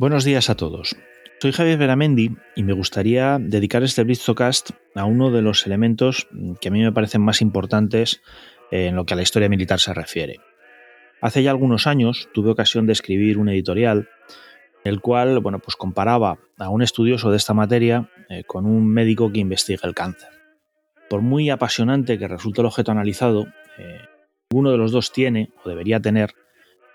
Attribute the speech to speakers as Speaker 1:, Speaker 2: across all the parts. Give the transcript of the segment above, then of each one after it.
Speaker 1: Buenos días a todos. Soy Javier Veramendi y me gustaría dedicar este Blitzocast a uno de los elementos que a mí me parecen más importantes en lo que a la historia militar se refiere. Hace ya algunos años tuve ocasión de escribir un editorial el cual bueno, pues comparaba a un estudioso de esta materia eh, con un médico que investiga el cáncer. Por muy apasionante que resulte el objeto analizado, eh, ninguno de los dos tiene o debería tener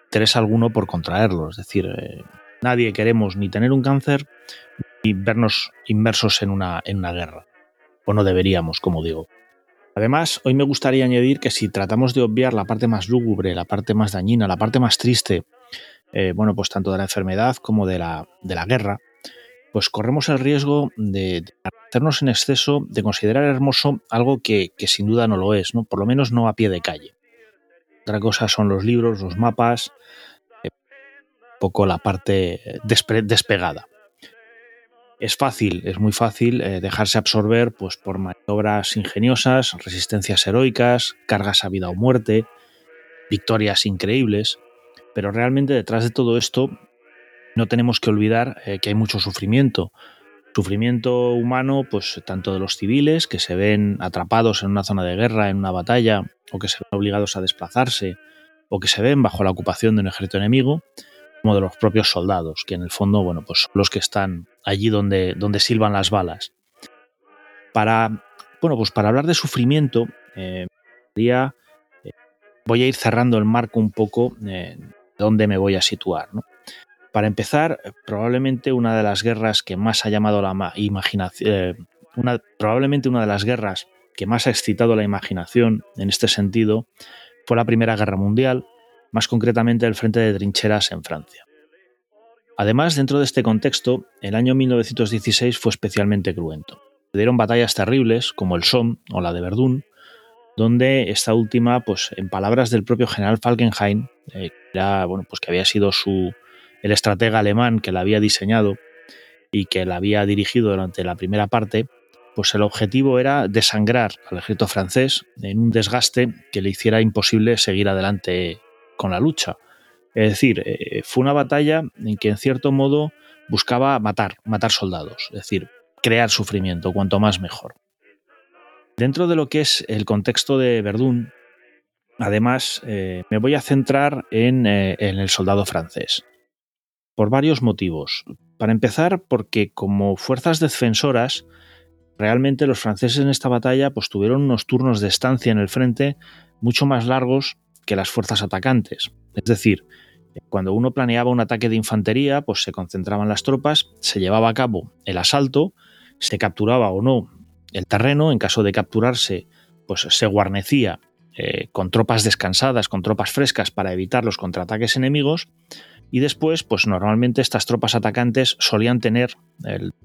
Speaker 1: interés alguno por contraerlo, es decir, eh, Nadie queremos ni tener un cáncer ni vernos inmersos en una, en guerra. O no deberíamos, como digo. Además, hoy me gustaría añadir que si tratamos de obviar la parte más lúgubre, la parte más dañina, la parte más triste, eh, bueno, pues tanto de la enfermedad como de la, de la guerra, pues corremos el riesgo de, hacernos en exceso, de considerar hermoso algo que, sin duda no lo es, ¿no? por lo menos no a pie de calle. Otra cosa son los libros, los mapas, poco la parte despegada. Es fácil, es muy fácil eh, dejarse absorber pues, por maniobras ingeniosas, resistencias heroicas, cargas a vida o muerte, victorias increíbles, pero realmente detrás de todo esto no tenemos que olvidar eh, que hay mucho sufrimiento. Sufrimiento humano, pues tanto de los civiles que se ven atrapados en una zona de guerra, en una batalla, o que se ven obligados a desplazarse, o que se ven bajo la ocupación de un ejército enemigo, como de los propios soldados, que en el fondo, bueno, pues son los que están allí donde, donde silban las balas. Para, bueno, pues para hablar de sufrimiento, eh, eh, voy a ir cerrando el marco un poco de dónde me voy a situar. Para empezar, probablemente una de las guerras que más ha llamado la imaginación, eh, una, probablemente una de las guerras que más ha excitado la imaginación en este sentido fue la Primera Guerra Mundial, más concretamente el frente de trincheras en Francia. Además, dentro de este contexto, el año 1916 fue especialmente cruento. Se dieron batallas terribles, como el Somme o la de Verdún, donde esta última, pues en palabras del propio general Falkenhayn, eh, pues que había sido su, el estratega alemán que la había diseñado y que la había dirigido durante la primera parte, pues el objetivo era desangrar al ejército francés en un desgaste que le hiciera imposible seguir adelante con la lucha. Es decir, eh, fue una batalla en que en cierto modo buscaba matar, matar soldados, es decir, crear sufrimiento, cuanto más mejor. Dentro de lo que es el contexto de Verdún, además, eh, me voy a centrar en, eh, en, el soldado francés, por varios motivos. Para empezar, porque como fuerzas defensoras, realmente los franceses en esta batalla pues, tuvieron unos turnos de estancia en el frente mucho más largos que las fuerzas atacantes. Es decir, cuando uno planeaba un ataque de infantería, pues se concentraban las tropas, se llevaba a cabo el asalto, se capturaba o no el terreno, en caso de capturarse, pues se guarnecía eh, con tropas descansadas, con tropas frescas para evitar los contraataques enemigos, y después, pues normalmente estas tropas atacantes solían tener,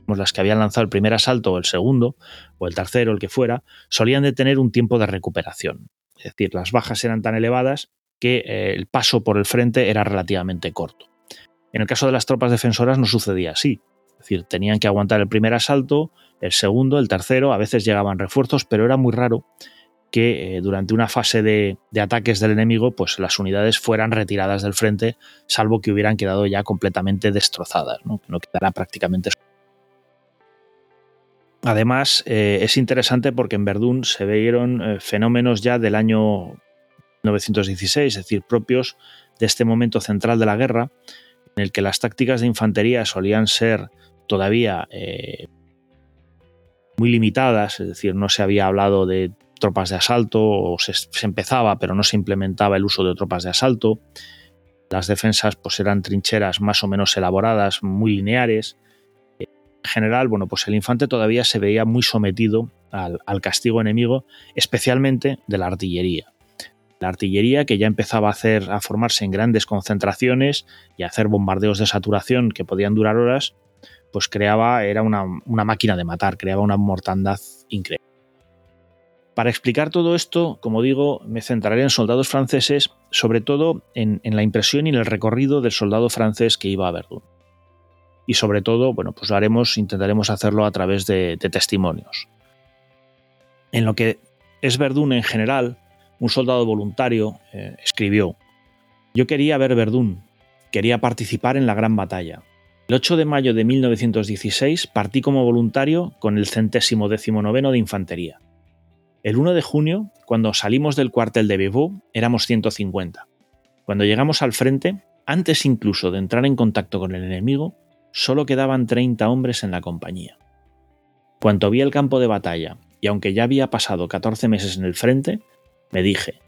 Speaker 1: las que habían lanzado el primer asalto o el segundo, o el tercero, el que fuera, solían de tener un tiempo de recuperación. Es decir, las bajas eran tan elevadas que eh, el paso por el frente era relativamente corto. En el caso de las tropas defensoras no sucedía así. Es decir, tenían que aguantar el primer asalto, el segundo, el tercero, a veces llegaban refuerzos, pero era muy raro que eh, durante una fase de, ataques del enemigo, pues las unidades fueran retiradas del frente, salvo que hubieran quedado ya completamente destrozadas, no, no quedara prácticamente Además, eh, es interesante porque en Verdún se vieron eh, fenómenos ya del año 1916, es decir, propios de este momento central de la guerra, en el que las tácticas de infantería solían ser todavía eh, muy limitadas, es decir, no se había hablado de tropas de asalto, o se, empezaba, pero no se implementaba el uso de tropas de asalto. Las defensas pues, eran trincheras más o menos elaboradas, muy lineares. En general, bueno, pues el infante todavía se veía muy sometido al, castigo enemigo, especialmente de la artillería. La artillería que ya empezaba a, hacer, a formarse en grandes concentraciones y a hacer bombardeos de saturación que podían durar horas, pues creaba, era una, máquina de matar, creaba una mortandad increíble. Para explicar todo esto, como digo, me centraré en soldados franceses, sobre todo en, la impresión y en el recorrido del soldado francés que iba a Verdún. Y sobre todo, bueno, pues lo haremos, intentaremos hacerlo a través de, testimonios. En lo que es Verdún en general, un soldado voluntario eh, escribió: Yo quería ver Verdún, quería participar en la gran batalla. El 8 de mayo de 1916 partí como voluntario con el centésimo décimo noveno de infantería. El 1 de junio, cuando salimos del cuartel de Bevaux, éramos 150. Cuando llegamos al frente, antes incluso de entrar en contacto con el enemigo, solo quedaban 30 hombres en la compañía. Cuando vi el campo de batalla, y aunque ya había pasado 14 meses en el frente, me dije,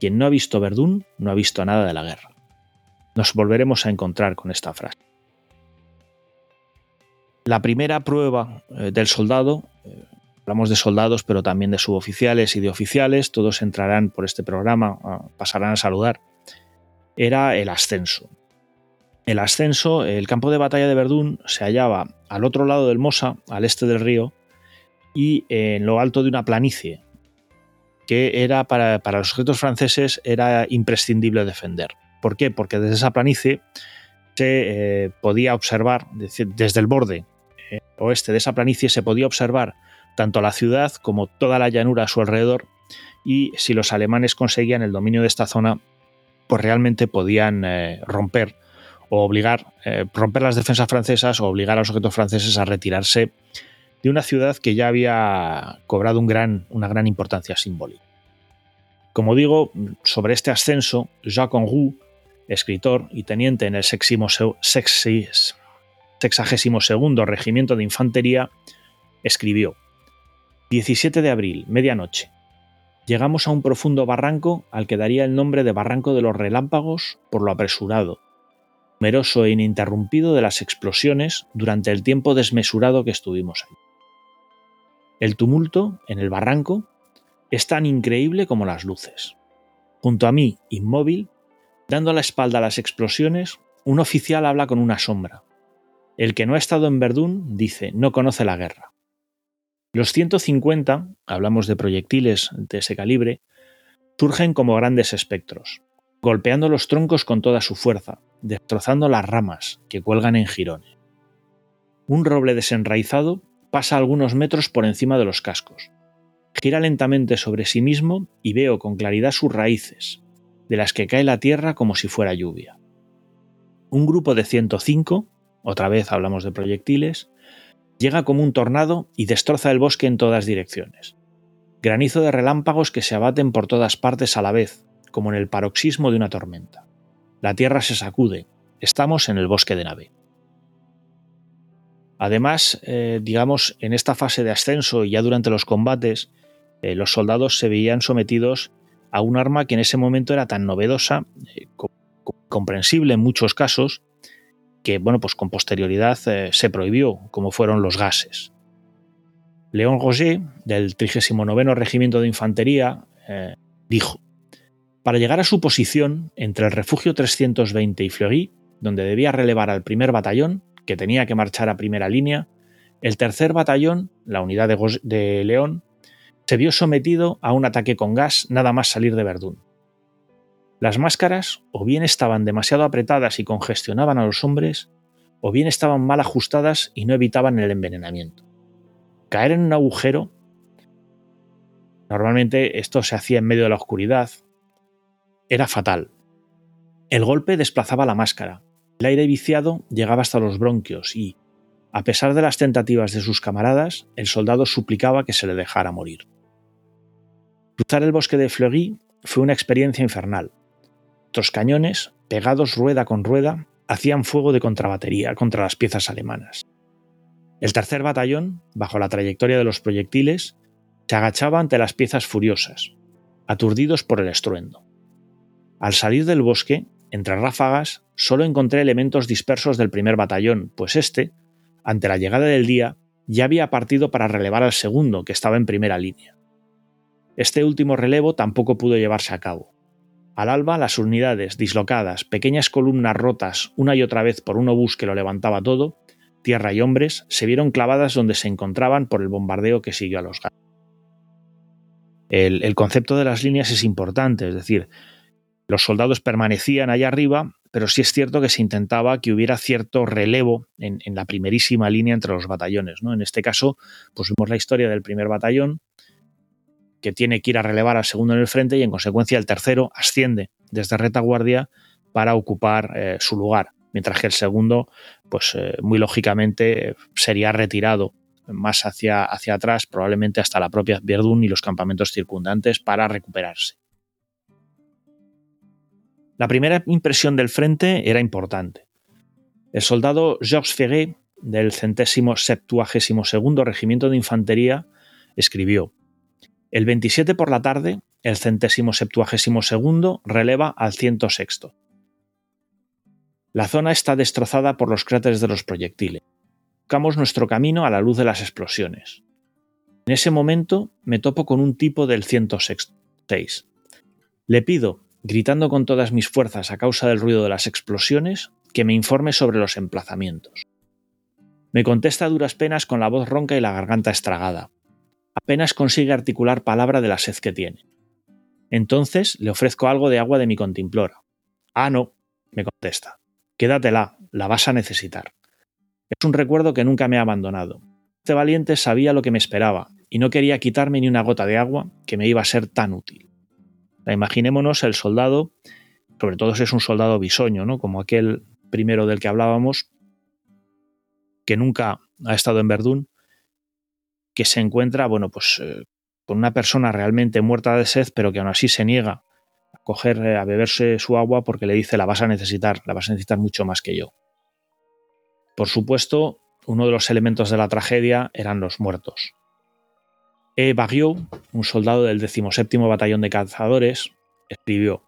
Speaker 1: quien no ha visto Verdún no ha visto nada de la guerra. Nos volveremos a encontrar con esta frase. La primera prueba eh, del soldado eh, Hablamos de soldados, pero también de suboficiales y de oficiales, todos entrarán por este programa, ah, pasarán a saludar. Era el ascenso. El ascenso, el campo de batalla de Verdún se hallaba al otro lado del Mosa, al este del río, y en lo alto de una planicie, que era para, los objetos franceses era imprescindible defender. ¿Por qué? Porque desde esa planicie se eh, podía observar, desde el borde eh, oeste de esa planicie se podía observar tanto la ciudad como toda la llanura a su alrededor, y si los alemanes conseguían el dominio de esta zona, pues realmente podían eh, romper o obligar, eh, romper las defensas francesas o obligar a los objetos franceses a retirarse de una ciudad que ya había cobrado una gran importancia simbólica. Como digo, sobre este ascenso, Jacques Henroux, escritor y teniente en el sexagésimo segundo Regimiento de Infantería, escribió 17 de abril, medianoche. Llegamos a un profundo barranco al que daría el nombre de Barranco de los Relámpagos por lo apresurado, numeroso e ininterrumpido de las explosiones durante el tiempo desmesurado que estuvimos ahí. El tumulto, en el barranco, es tan increíble como las luces. Junto a mí, inmóvil, dando la espalda a las explosiones, un oficial habla con una sombra. El que no ha estado en Verdún dice no conoce la guerra. Los 150, hablamos de proyectiles de ese calibre, surgen como grandes espectros, golpeando los troncos con toda su fuerza, destrozando las ramas que cuelgan en jirones. Un roble desenraizado pasa algunos metros por encima de los cascos. Gira lentamente sobre sí mismo y veo con claridad sus raíces, de las que cae la tierra como si fuera lluvia. Un grupo de 105, otra vez hablamos de proyectiles, Llega como un tornado y destroza el bosque en todas direcciones. Granizo de relámpagos que se abaten por todas partes a la vez, como en el paroxismo de una tormenta. La tierra se sacude. Estamos en el bosque de nave. Además, eh, digamos, en esta fase de ascenso y ya durante los combates, eh, los soldados se veían sometidos a un arma que en ese momento era tan novedosa, eh, comprensible en muchos casos, que bueno, pues con posterioridad eh, se prohibió, como fueron los gases. León Roger, del 39 Regimiento de Infantería, dijo, para llegar a su posición entre el refugio 320 y Fleury, donde debía relevar al primer batallón, que tenía que marchar a primera línea, el tercer batallón, la unidad de, de León, se vio sometido a un ataque con gas nada más salir de Verdún. Las máscaras o bien estaban demasiado apretadas y congestionaban a los hombres, o bien estaban mal ajustadas y no evitaban el envenenamiento. Caer en un agujero, normalmente esto se hacía en medio de la oscuridad, era fatal. El golpe desplazaba la máscara, el aire viciado llegaba hasta los bronquios y, a pesar de las tentativas de sus camaradas, el soldado suplicaba que se le dejara morir. Cruzar el bosque de Fleury fue una experiencia infernal. Otros cañones, pegados rueda con rueda, hacían fuego de contrabatería contra las piezas alemanas. El tercer batallón, bajo la trayectoria de los proyectiles, se agachaba ante las piezas furiosas, aturdidos por el estruendo. Al salir del bosque, entre ráfagas, solo encontré elementos dispersos del primer batallón, pues este, ante la llegada del día, ya había partido para relevar al segundo, que estaba en primera línea. Este último relevo tampoco pudo llevarse a cabo. Al alba, las unidades dislocadas, pequeñas columnas rotas una y otra vez por un obús que lo levantaba todo, tierra y hombres, se vieron clavadas donde se encontraban por el bombardeo que siguió a los gatos. El, el concepto de las líneas es importante, es decir, los soldados permanecían allá arriba, pero sí es cierto que se intentaba que hubiera cierto relevo en, la primerísima línea entre los batallones. ¿no? En este caso, pues vimos la historia del primer batallón, que tiene que ir a relevar al segundo en el frente y en consecuencia el tercero asciende desde retaguardia para ocupar eh, su lugar, mientras que el segundo, pues eh, muy lógicamente sería retirado más hacia, hacia atrás, probablemente hasta la propia Verdún y los campamentos circundantes para recuperarse. La primera impresión del frente era importante. El soldado Georges Ferré, del centésimo septuagésimo segundo regimiento de infantería, escribió: El 27 por la tarde, el centésimo septuagésimo segundo releva al ciento sexto. La zona está destrozada por los cráteres de los proyectiles. Buscamos nuestro camino a la luz de las explosiones. En ese momento me topo con un tipo del 106. Le pido gritando con todas mis fuerzas a causa del ruido de las explosiones, que me informe sobre los emplazamientos. Me contesta a duras penas con la voz ronca y la garganta estragada. Apenas consigue articular palabra de la sed que tiene. Entonces le ofrezco algo de agua de mi contimplora. Ah, no, me contesta. Quédatela, la vas a necesitar. Es un recuerdo que nunca me ha abandonado. Este valiente sabía lo que me esperaba y no quería quitarme ni una gota de agua que me iba a ser tan útil imaginémonos el soldado, sobre todo si es un soldado bisoño, ¿no? como aquel primero del que hablábamos, que nunca ha estado en Verdún, que se encuentra, bueno, pues eh, con una persona realmente muerta de sed, pero que aún así se niega a coger, eh, a beberse su agua porque le dice la vas a necesitar, la vas a necesitar mucho más que yo. Por supuesto, uno de los elementos de la tragedia eran los muertos. E. Bagiot, un soldado del 17 Batallón de Cazadores, escribió: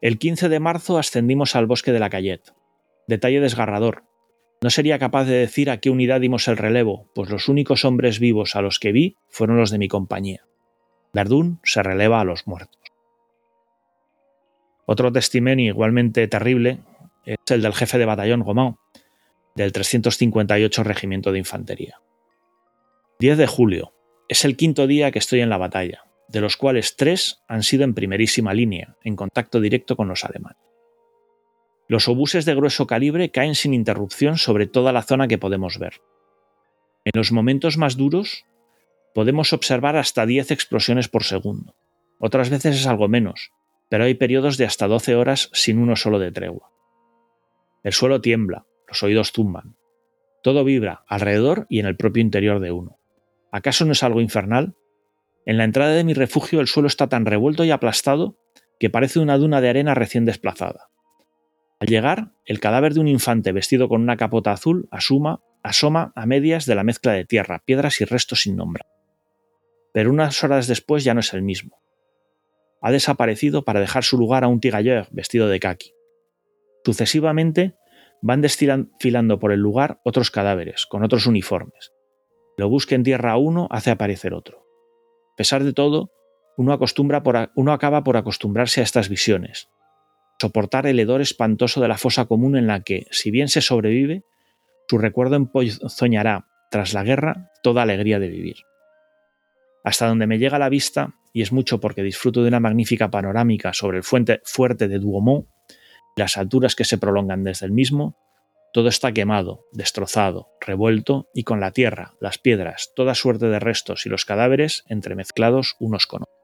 Speaker 1: El 15 de marzo ascendimos al bosque de la Cayette. Detalle desgarrador. No sería capaz de decir a qué unidad dimos el relevo, pues los únicos hombres vivos a los que vi fueron los de mi compañía. Verdún se releva a los muertos. Otro testimonio igualmente terrible es el del jefe de batallón Gomán, del 358 Regimiento de Infantería. 10 de julio, es el quinto día que estoy en la batalla, de los cuales tres han sido en primerísima línea, en contacto directo con los alemanes. Los obuses de grueso calibre caen sin interrupción sobre toda la zona que podemos ver. En los momentos más duros, podemos observar hasta 10 explosiones por segundo. Otras veces es algo menos, pero hay periodos de hasta 12 horas sin uno solo de tregua. El suelo tiembla, los oídos zumban. Todo vibra alrededor y en el propio interior de uno. ¿Acaso no es algo infernal? En la entrada de mi refugio el suelo está tan revuelto y aplastado que parece una duna de arena recién desplazada. Al llegar, el cadáver de un infante vestido con una capota azul asuma, asoma a medias de la mezcla de tierra, piedras y restos sin nombre. Pero unas horas después ya no es el mismo. Ha desaparecido para dejar su lugar a un tirailleur vestido de kaki. Sucesivamente van desfilando por el lugar otros cadáveres, con otros uniformes, lo busque en tierra uno, hace aparecer otro. A pesar de todo, uno, acostumbra uno acaba por acostumbrarse a estas visiones, soportar el hedor espantoso de la fosa común en la que, si bien se sobrevive, su recuerdo empozoñará, tras la guerra, toda alegría de vivir. Hasta donde me llega la vista, y es mucho porque disfruto de una magnífica panorámica sobre el fuerte de Duomo y las alturas que se prolongan desde el mismo, todo está quemado, destrozado, revuelto y con la tierra, las piedras, toda suerte de restos y los cadáveres entremezclados unos con otros.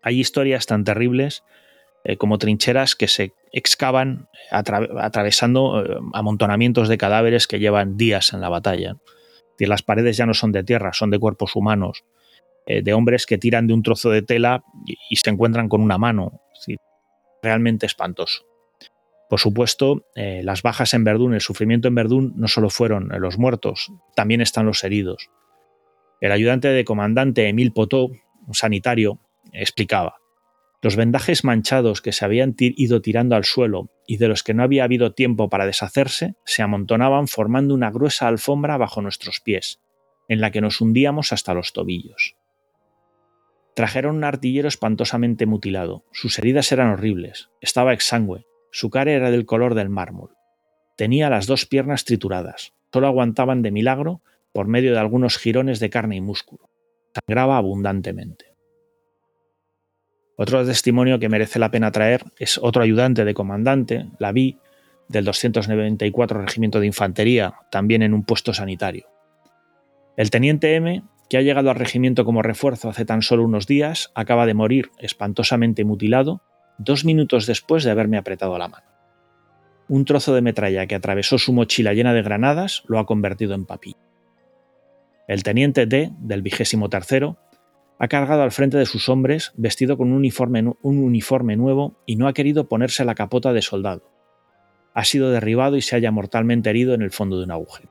Speaker 1: Hay historias tan terribles eh, como trincheras que se excavan atravesando eh, amontonamientos de cadáveres que llevan días en la batalla. Y las paredes ya no son de tierra, son de cuerpos humanos. eh, de hombres que tiran de un trozo de tela y, se encuentran con una mano. realmente espantoso. Por supuesto, eh, las bajas en Verdún, el sufrimiento en Verdún no solo fueron los muertos, también están los heridos. El ayudante de comandante Emil Potó, un sanitario, explicaba. Los vendajes manchados que se habían ido tirando al suelo y de los que no había habido tiempo para deshacerse se amontonaban formando una gruesa alfombra bajo nuestros pies, en la que nos hundíamos hasta los tobillos. Trajeron un artillero espantosamente mutilado. Sus heridas eran horribles. Estaba exangüe. Su cara era del color del mármol. Tenía las dos piernas trituradas. Solo aguantaban de milagro por medio de algunos jirones de carne y músculo. Sangraba abundantemente. Otro testimonio que merece la pena traer es otro ayudante de comandante, la vi, del 294 Regimiento de Infantería, también en un puesto sanitario. El teniente M, que ha llegado al regimiento como refuerzo hace tan solo unos días, acaba de morir espantosamente mutilado dos minutos después de haberme apretado la mano. Un trozo de metralla que atravesó su mochila llena de granadas lo ha convertido en papilla. El teniente D, del vigésimo tercero, ha cargado al frente de sus hombres vestido con un uniforme, un uniforme nuevo y no ha querido ponerse la capota de soldado. Ha sido derribado y se halla mortalmente herido en el fondo de un agujero.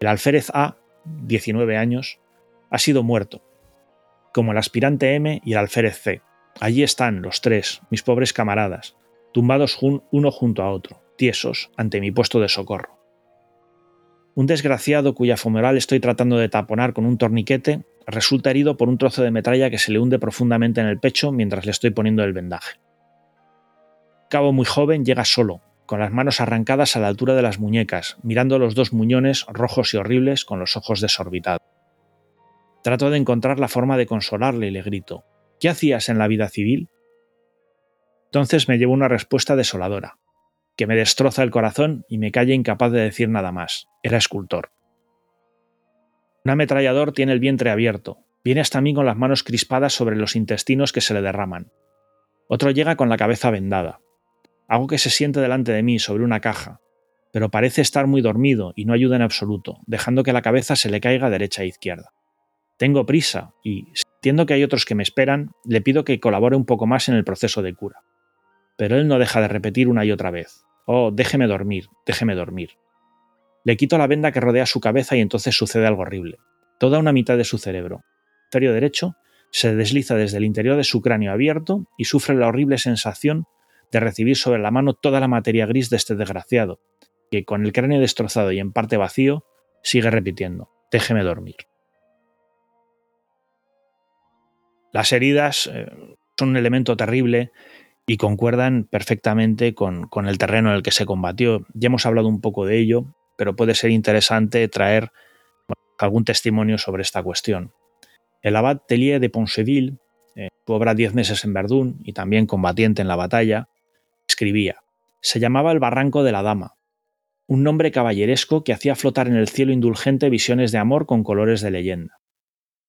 Speaker 1: El alférez A, 19 años, ha sido muerto, como el aspirante M y el alférez C. Allí están los tres, mis pobres camaradas, tumbados uno junto a otro, tiesos ante mi puesto de socorro. Un desgraciado cuya fumeral estoy tratando de taponar con un torniquete resulta herido por un trozo de metralla que se le hunde profundamente en el pecho mientras le estoy poniendo el vendaje. Cabo muy joven llega solo, con las manos arrancadas a la altura de las muñecas, mirando los dos muñones rojos y horribles con los ojos desorbitados. Trato de encontrar la forma de consolarle y le grito, ¿qué hacías en la vida civil? Entonces me llevo una respuesta desoladora, que me destroza el corazón y me calla incapaz de decir nada más. Era escultor. Un ametrallador tiene el vientre abierto. Viene hasta mí con las manos crispadas sobre los intestinos que se le derraman. Otro llega con la cabeza vendada. Hago que se siente delante de mí sobre una caja, pero parece estar muy dormido y no ayuda en absoluto, dejando que la cabeza se le caiga derecha e izquierda. Tengo prisa y, sintiendo que hay otros que me esperan, le pido que colabore un poco más en el proceso de cura. Pero él no deja de repetir una y otra vez. Oh, déjeme dormir, déjeme dormir. Le quito la venda que rodea su cabeza y entonces sucede algo horrible. Toda una mitad de su cerebro, hemisferio derecho, se desliza desde el interior de su cráneo abierto y sufre la horrible sensación de recibir sobre la mano toda la materia gris de este desgraciado, que con el cráneo destrozado y en parte vacío, sigue repitiendo, déjeme dormir. Las heridas eh, son un elemento terrible y concuerdan perfectamente con, el terreno en el que se combatió. Ya hemos hablado un poco de ello pero puede ser interesante traer algún testimonio sobre esta cuestión. El abad Tellier de Ponceville, en su obra Diez meses en Verdún y también combatiente en la batalla, escribía: Se llamaba el Barranco de la Dama, un nombre caballeresco que hacía flotar en el cielo indulgente visiones de amor con colores de leyenda.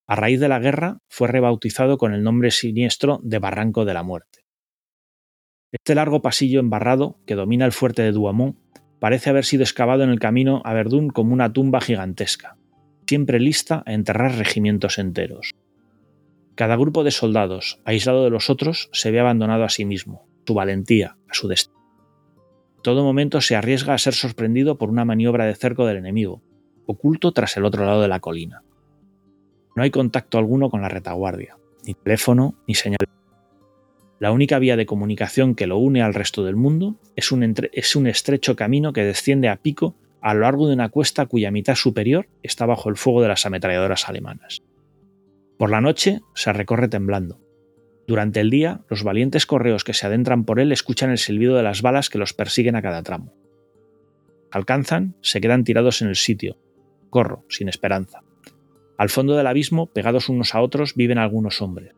Speaker 1: A raíz de la guerra fue rebautizado con el nombre siniestro de Barranco de la Muerte. Este largo pasillo embarrado que domina el fuerte de Douaumont parece haber sido excavado en el camino a Verdún como una tumba gigantesca, siempre lista a enterrar regimientos enteros. Cada grupo de soldados, aislado de los otros, se ve abandonado a sí mismo, su valentía, a su destino. todo momento se arriesga a ser sorprendido por una maniobra de cerco del enemigo, oculto tras el otro lado de la colina. No hay contacto alguno con la retaguardia, ni teléfono, ni señal la única vía de comunicación que lo une al resto del mundo es un, es un estrecho camino que desciende a pico a lo largo de una cuesta cuya mitad superior está bajo el fuego de las ametralladoras alemanas. Por la noche se recorre temblando. Durante el día, los valientes correos que se adentran por él escuchan el silbido de las balas que los persiguen a cada tramo. Alcanzan, se quedan tirados en el sitio. Corro, sin esperanza. Al fondo del abismo, pegados unos a otros, viven algunos hombres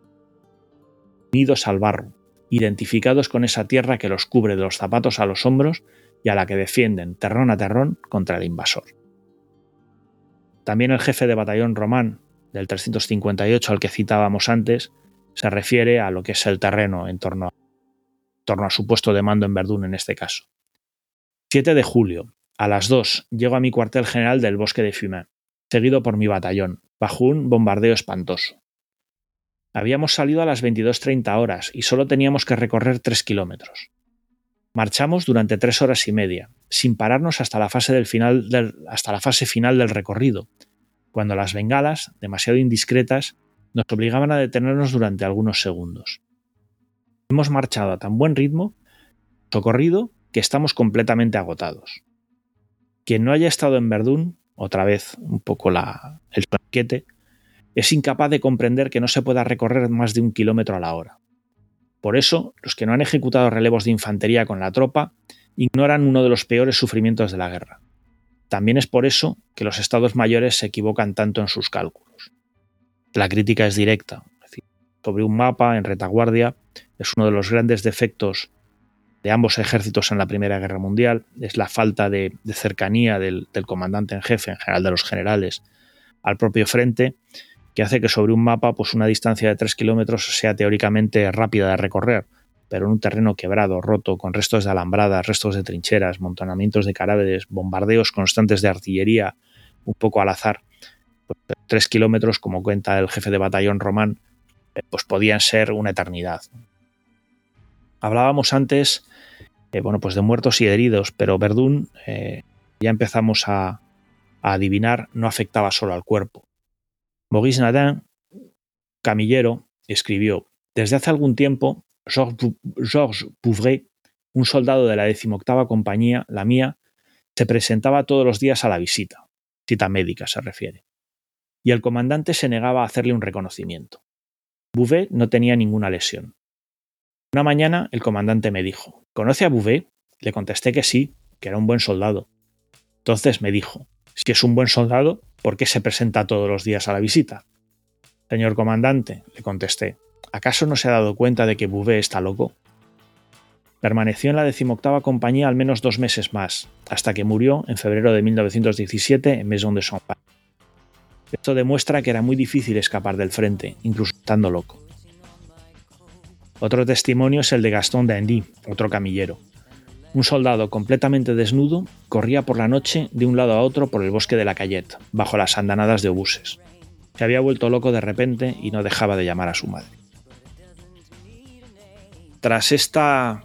Speaker 1: unidos al barro, identificados con esa tierra que los cubre de los zapatos a los hombros y a la que defienden terrón a terrón contra el invasor. También el jefe de batallón román del 358 al que citábamos antes se refiere a lo que es el terreno en torno a, su puesto de mando en Verdún en este caso. 7 de julio, a las 2, llego a mi cuartel general del bosque de Fumain. Seguido por mi batallón, bajo un bombardeo espantoso. Habíamos salido a las 22.30 horas y solo teníamos que recorrer 3 kilómetros. Marchamos durante tres horas y media, sin pararnos hasta la fase, final del, hasta la fase final del recorrido, cuando las bengalas, demasiado indiscretas, nos obligaban a detenernos durante algunos segundos. Hemos marchado a tan buen ritmo, socorrido, que estamos completamente agotados. Quien no haya estado en Verdún, otra vez un poco la, el panquete, es incapaz de comprender que no se pueda recorrer más de un kilómetro a la hora. Por eso, los que no han ejecutado relevos de infantería con la tropa ignoran uno de los peores sufrimientos de la guerra. También es por eso que los estados mayores se equivocan tanto en sus cálculos. La crítica es directa. sobre un mapa en retaguardia es uno de los grandes defectos de ambos ejércitos en la Primera Guerra Mundial, es la falta de, cercanía del, comandante en jefe, en general de los generales, al propio frente, que hace que sobre un mapa pues una distancia de 3 kilómetros sea teóricamente rápida de recorrer, pero en un terreno quebrado, roto, con restos de alambradas, restos de trincheras, montonamientos de cadáveres, bombardeos constantes de artillería, un poco al azar, pues, tres kilómetros, como cuenta el jefe de batallón román, eh, pues podían ser una eternidad. Hablábamos antes, eh, bueno, pues de muertos y heridos, pero Verdún, eh, ya empezamos a, adivinar, no afectaba solo al cuerpo. Maurice Nadin, camillero, escribió, desde hace algún tiempo, Georges Pouvret, un soldado de la decimoctava compañía, la mía, se presentaba todos los días a la visita, cita médica se refiere, y el comandante se negaba a hacerle un reconocimiento. Bouvet no tenía ninguna lesión. Una mañana el comandante me dijo, ¿conoce a Bouvet? Le contesté que sí, que era un buen soldado. Entonces me dijo, si es un buen soldado, ¿por qué se presenta todos los días a la visita? Señor comandante, le contesté, ¿acaso no se ha dado cuenta de que Bouvet está loco? Permaneció en la decimoctava compañía al menos dos meses más, hasta que murió en febrero de 1917 en Maison de Champagne. Esto demuestra que era muy difícil escapar del frente, incluso estando loco. Otro testimonio es el de Gaston d'Andy, otro camillero. Un soldado completamente desnudo corría por la noche de un lado a otro por el bosque de la Cayette, bajo las andanadas de obuses. Se había vuelto loco de repente y no dejaba de llamar a su madre. Tras estas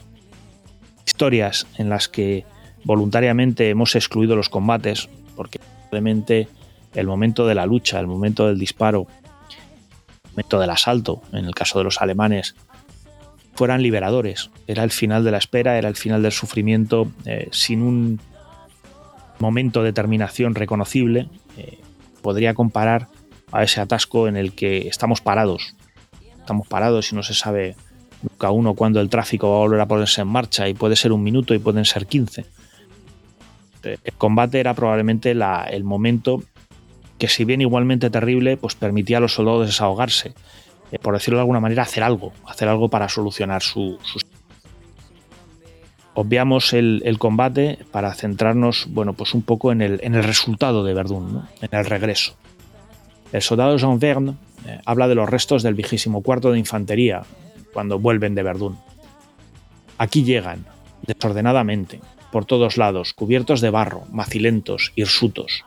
Speaker 1: historias en las que voluntariamente hemos excluido los combates, porque probablemente el momento de la lucha, el momento del disparo, el momento del asalto, en el caso de los alemanes, fueran liberadores. Era el final de la espera, era el final del sufrimiento, eh, sin un momento de terminación reconocible. Eh, podría comparar a ese atasco en el que estamos parados. Estamos parados y no se sabe nunca uno cuándo el tráfico va a volver a ponerse en marcha y puede ser un minuto y pueden ser 15. Eh, el combate era probablemente el momento que si bien igualmente terrible, pues permitía a los soldados desahogarse eh, por decirlo de alguna manera, hacer algo, hacer algo para solucionar su, Obviamos el, combate para centrarnos, bueno, pues un poco en el, en el resultado de Verdún, en el regreso. El soldado Jean Verne eh, habla de los restos del vigésimo cuarto de infantería cuando vuelven de Verdún. Aquí llegan, desordenadamente, por todos lados, cubiertos de barro, macilentos, hirsutos,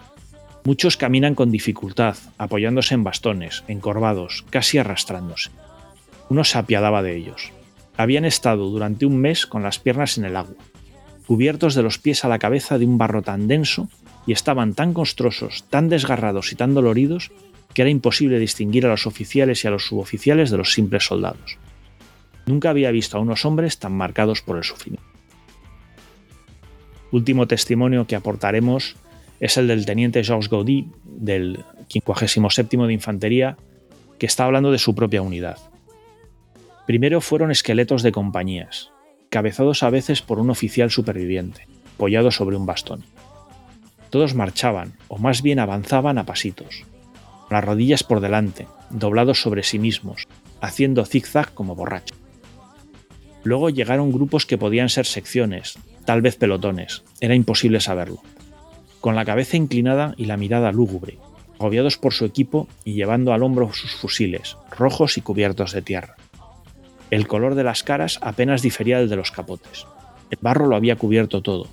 Speaker 1: Muchos caminan con dificultad, apoyándose en bastones, encorvados, casi arrastrándose. Uno se apiadaba de ellos. Habían estado durante un mes con las piernas en el agua, cubiertos de los pies a la cabeza de un barro tan denso y estaban tan constrosos, tan desgarrados y tan doloridos que era imposible distinguir a los oficiales y a los suboficiales de los simples soldados. Nunca había visto a unos hombres tan marcados por el sufrimiento. Último testimonio que aportaremos es el del teniente Georges Gaudy, del 57 de Infantería, que está hablando de su propia unidad. Primero fueron esqueletos de compañías, cabezados a veces por un oficial superviviente, apoyado sobre un bastón. Todos marchaban, o más bien avanzaban a pasitos, con las rodillas por delante, doblados sobre sí mismos, haciendo zigzag como borrachos. Luego llegaron grupos que podían ser secciones, tal vez pelotones, era imposible saberlo con la cabeza inclinada y la mirada lúgubre, agobiados por su equipo y llevando al hombro sus fusiles, rojos y cubiertos de tierra. El color de las caras apenas difería del de los capotes. El barro lo había cubierto todo.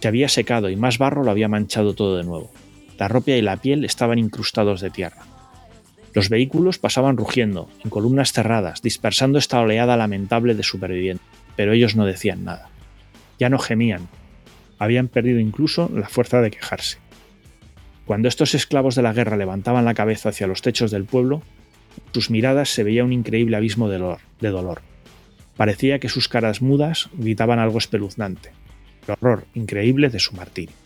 Speaker 1: Se había secado y más barro lo había manchado todo de nuevo. la ropa y la piel estaban incrustados de tierra. Los vehículos pasaban rugiendo, en columnas cerradas, dispersando esta oleada lamentable de supervivientes, pero ellos no decían nada. Ya no gemían, habían perdido incluso la fuerza de quejarse. Cuando estos esclavos de la guerra levantaban la cabeza hacia los techos del pueblo, sus miradas se veía un increíble abismo de dolor, de dolor. Parecía que sus caras mudas gritaban algo espeluznante, el horror increíble de su martirio.